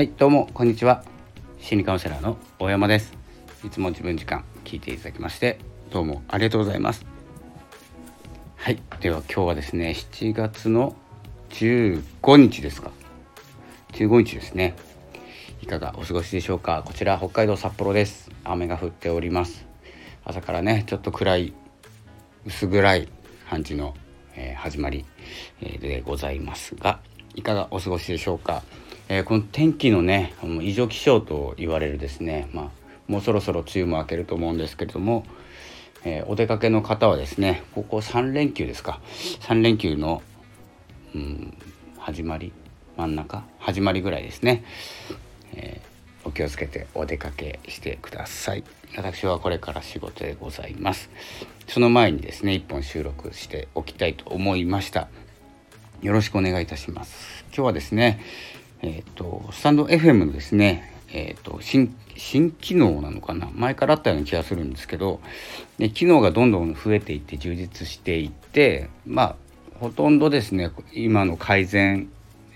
はいどうもこんにちは。心理カウンセラーの大山です。いつも自分時間聞いていただきましてどうもありがとうございます。はいでは今日はですね7月の15日ですか。15日ですね。いかがお過ごしでしょうか。こちら北海道札幌です。雨が降っております。朝からねちょっと暗い薄暗い感じの、えー、始まり、えー、でございますがいかがお過ごしでしょうか。えー、この天気のね異常気象と言われるですね、まあ、もうそろそろ梅雨も明けると思うんですけれども、えー、お出かけの方はですねここ3連休ですか。3連休の、うん、始まり真ん中始まりぐらいですね、えー、お気をつけてお出かけしてください。私はこれから仕事でございます。その前にですね1本収録しておきたいと思いました。よろしくお願いいたします。今日はですねえっ、ー、とスタンド FM のですねえーと、新新機能なのかな？前からあったような気がするんですけどで機能がどんどん増えていって充実していってまあほとんどですね今の改善、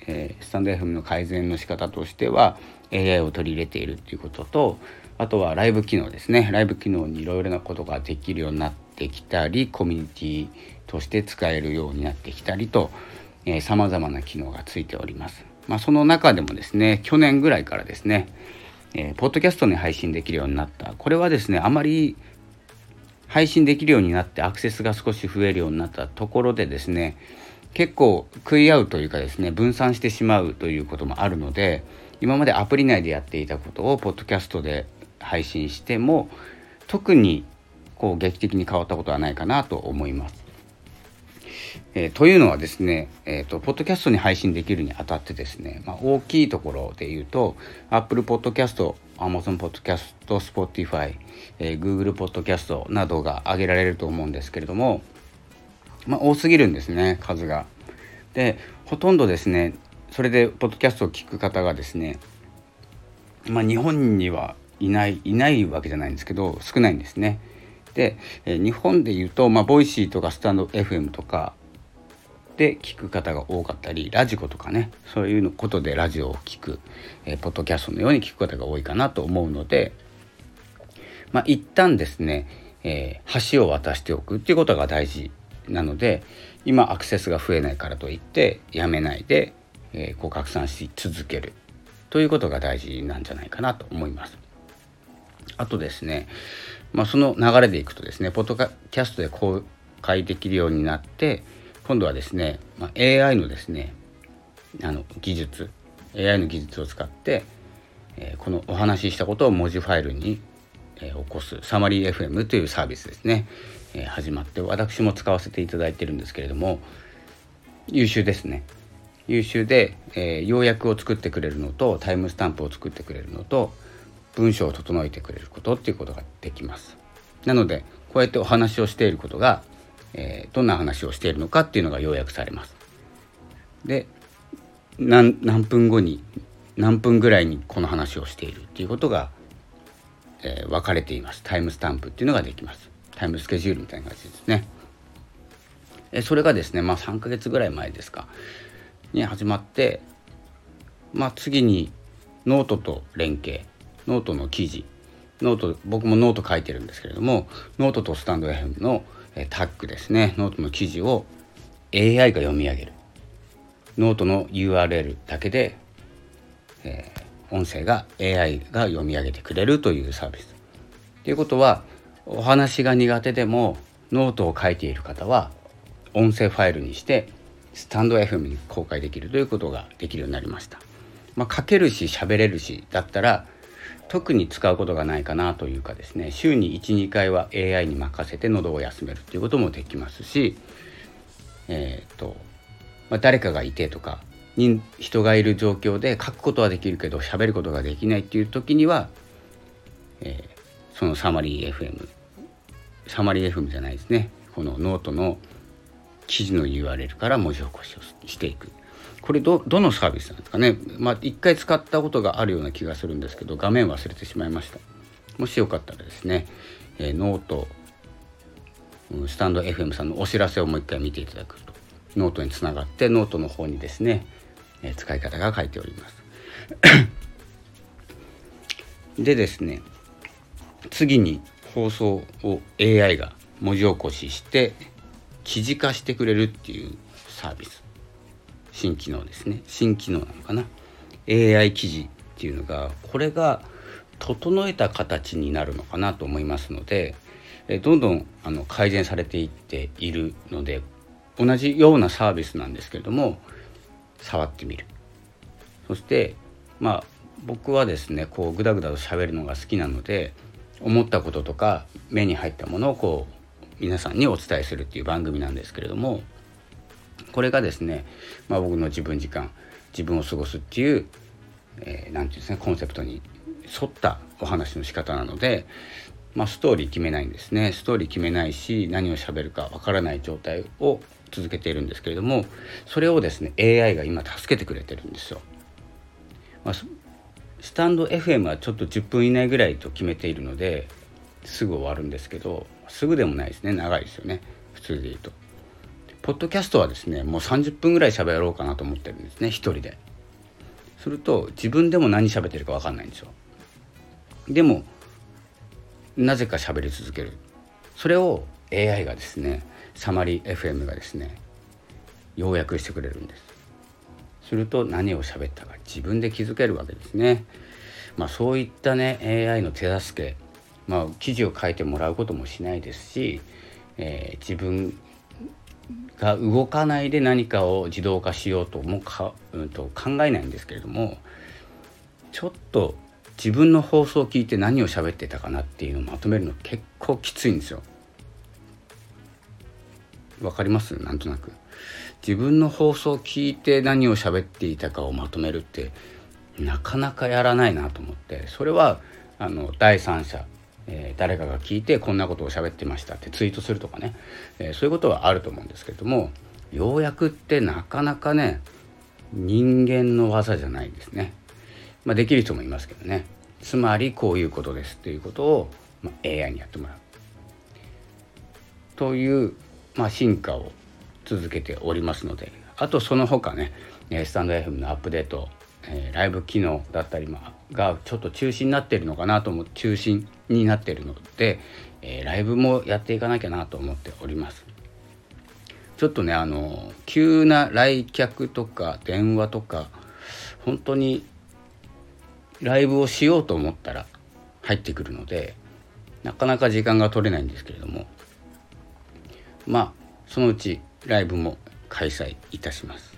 えー、スタンド FM の改善の仕方としては AI を取り入れているっていうこととあとはライブ機能ですねライブ機能にいろいろなことができるようになってきたりコミュニティとして使えるようになってきたりとさまざまな機能がついております。まあ、その中でもですね去年ぐらいからですね、えー、ポッドキャストに配信できるようになったこれはですねあまり配信できるようになってアクセスが少し増えるようになったところでですね結構食い合うというかですね分散してしまうということもあるので今までアプリ内でやっていたことをポッドキャストで配信しても特にこう劇的に変わったことはないかなと思います。えー、というのはですね、えーと、ポッドキャストに配信できるにあたってですね、まあ、大きいところで言うと Apple Podcast、Amazon Podcast、Spotify、えー、Google Podcast などが挙げられると思うんですけれども、まあ、多すぎるんですね数が。でほとんどですねそれでポッドキャストを聞く方がですね、まあ、日本にはいないいないわけじゃないんですけど少ないんですね。で、え日本で言うと、まあ、ボイシーとかスタンド FM とかで聞く方が多かったりラジコとかねそういうことでラジオを聞く、えー、ポッドキャストのように聞く方が多いかなと思うので、まあ、一旦ですね、えー、橋を渡しておくっていうことが大事なので今アクセスが増えないからといってやめないで、えー、こう拡散し続けるということが大事なんじゃないかなと思います。あとですね、まあ、その流れでいくとですねポッドキャストで公開できるようになって今度はですね、まあ、AI のですねあの技術 AI の技術を使って、えー、このお話ししたことを文字ファイルに、えー、起こすサマリー FM というサービスですね、えー、始まって私も使わせていただいてるんですけれども優秀ですね。優秀で、えー、要約を作ってくれるのとタイムスタンプを作ってくれるのと文章を整えてくれることっていうことができます。なのでこうやってお話をしていることがえー、どんな話をしているのかっていうのが要約されます。で何分後に何分ぐらいにこの話をしているっていうことが、えー、分かれていますタイムスタンプっていうのができますタイムスケジュールみたいな感じですね。えそれがですねまあ3ヶ月ぐらい前ですかに始まってまあ次にノートと連携ノートの記事ノート僕もノート書いてるんですけれどもノートとスタンド FM のタッグですねノートの記事を AI が読み上げるノートの URL だけで、えー、音声が AI が読み上げてくれるというサービス。ということはお話が苦手でもノートを書いている方は音声ファイルにしてスタンド FM に公開できるということができるようになりました。まあ、書けるし喋れるしだったら特に使うことがないかなというかですね週に12回は AI に任せて喉を休めるっていうこともできますし、えーとまあ、誰かがいてとかに人がいる状況で書くことはできるけど喋ることができないっていう時には、えー、そのサマリー FM サマリー FM じゃないですね。このノートの記事の URL から文字起こしをしていく。これどどのサービスなんですかね。まあ一回使ったことがあるような気がするんですけど画面忘れてしまいました。もしよかったらですね、えー、ノートスタンド FM さんのお知らせをもう一回見ていただくとノートにつながってノートの方にですね、えー、使い方が書いております。でですね次に放送を AI が文字起こしして記事化してくれるっていうサービス。新機能ですね。新機能なのかな。AI 記事っていうのがこれが整えた形になるのかなと思いますのでどんどんあの改善されていっているので同じようなサービスなんですけれども触ってみる。そしてまあ僕はですねこうグダグダと喋るのが好きなので思ったこととか目に入ったものをこう皆さんにお伝えするっていう番組なんですけれどもこれがですね、まあ、僕の自分時間自分を過ごすっていう、えー、て言うんですねコンセプトに沿ったお話の仕方なので、まあ、ストーリー決めないんですねストーリー決めないし何を喋るかわからない状態を続けているんですけれどもそれをですね AI が今助けてくれてるんですよ。まあ、スタンド FM はちょっと10分以内ぐらいと決めているのですぐ終わるんですけどすぐでもないですね長いですよね普通で言うと。ポッドキャストはですねもう30分ぐらい喋ろうかなと思ってるんですね一人で。すると自分でも何喋ってるか分かんないんですよ。でもなぜか喋り続けるそれを AI がですねサマリ FM がですね要約してくれるんですすると何を喋ったか自分で気づけるわけですねまあそういったね AI の手助けまあ記事を書いてもらうこともしないですし、えー、自分が動かないで何かを自動化しようともか、うん、と考えないんですけれどもちょっと自分の放送を聞いて何を喋ってたかなっていうのをまとめるの結構きついんですよ。わかります？なんとなく。自分の放送を聞いて何を喋っていたかをまとめるってなかなかやらないなと思ってそれはあの第三者、えー、誰かが聞いてこんなことを喋ってましたってツイートするとかね、えー、そういうことはあると思うんですけれども要約ってなかなかね人間の技じゃないですね。まあ、できる人もいますけどね。つまりこういうことですということを、まあ、AI にやってもらう。という、まあ、進化を続けておりますので。あとその他ねスタンド FM のアップデート、えー、ライブ機能だったりまがちょっと中心になってるのかなと思って中心になってるので、えー、ライブもやっていかなきゃなと思っております。ちょっとねあの急な来客とか電話とか本当にライブをしようと思ったら入ってくるのでなかなか時間が取れないんですけれどもまあそのうちライブも開催いたします。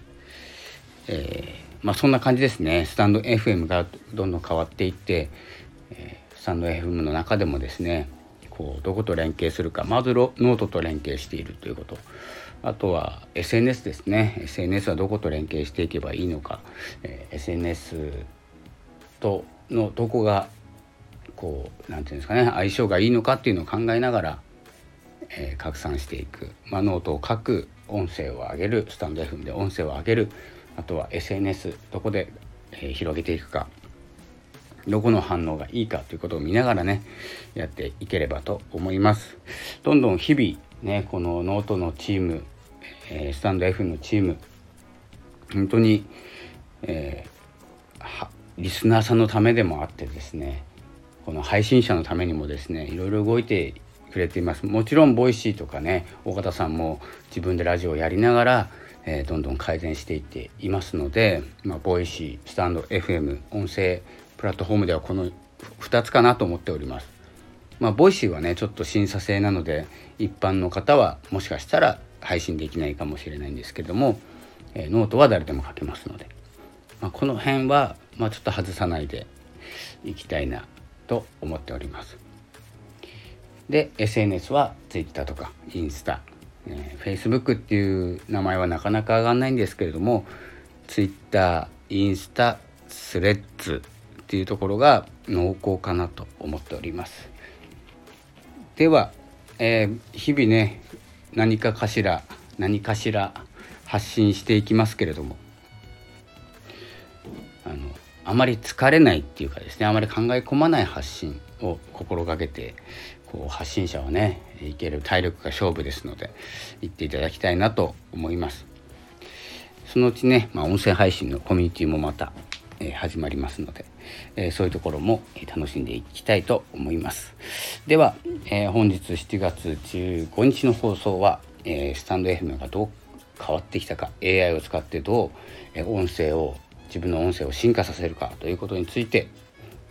えー、まあそんな感じですね。スタンド FM がどんどん変わっていって、えー、スタンド FM の中でもですねこうどこと連携するかまずノートと連携しているということ。あとは SNS ですね。SNS はどこと連携していけばいいのか、えー、SNS とのどこがこう何て言うんですかね相性がいいのかっていうのを考えながら、えー、拡散していく、まあ、ノートを書く音声を上げるスタンド FM で音声を上げる。あとは SNS どこで、えー、広げていくかどこの反応がいいかということを見ながらねやっていければと思います。どんどん日々ねこのノートのチーム、えー、スタンド F のチーム本当に、えー、リスナーさんのためでもあってですねこの配信者のためにもですねいろいろ動いてくれています。もちろん Voicy とかね緒方さんも自分でラジオをやりながら、えー、どんどん改善していっていますので、まあ、 Voicy stand.fm 音声プラットフォームではこの2つかなと思っております。まあ、 Voicy はねちょっと審査制なので一般の方はもしかしたら配信できないかもしれないんですけども、えー、ノートは誰でも書けますので、まあ、この辺はまあ、ちょっと外さないでいきたいなと思っております。で SNS は Twitter とかインスタ、え、Facebook っていう名前はなかなか上がんないんですけれども Twitter インスタスレッズっていうところが濃厚かなと思っております。では、えー、日々ね何かかしら何かしら発信していきますけれどもあのあまり疲れないっていうかですねあまり考え込まない発信を心がけてこう発信者はねいける体力が勝負ですので言っていただきたいなと思います。そのうちね、まあ、音声配信のコミュニティもまた、えー、始まりますのでえー、そういうところも楽しんでいきたいと思います。では、えー、本日7月15日の放送は、えスタンド FM がどう変わってきたか AI を使ってどう、え音声を自分の音声を進化させるかということについて、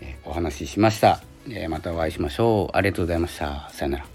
えお話ししました、えまたお会いしましょう。ありがとうございました。さよなら。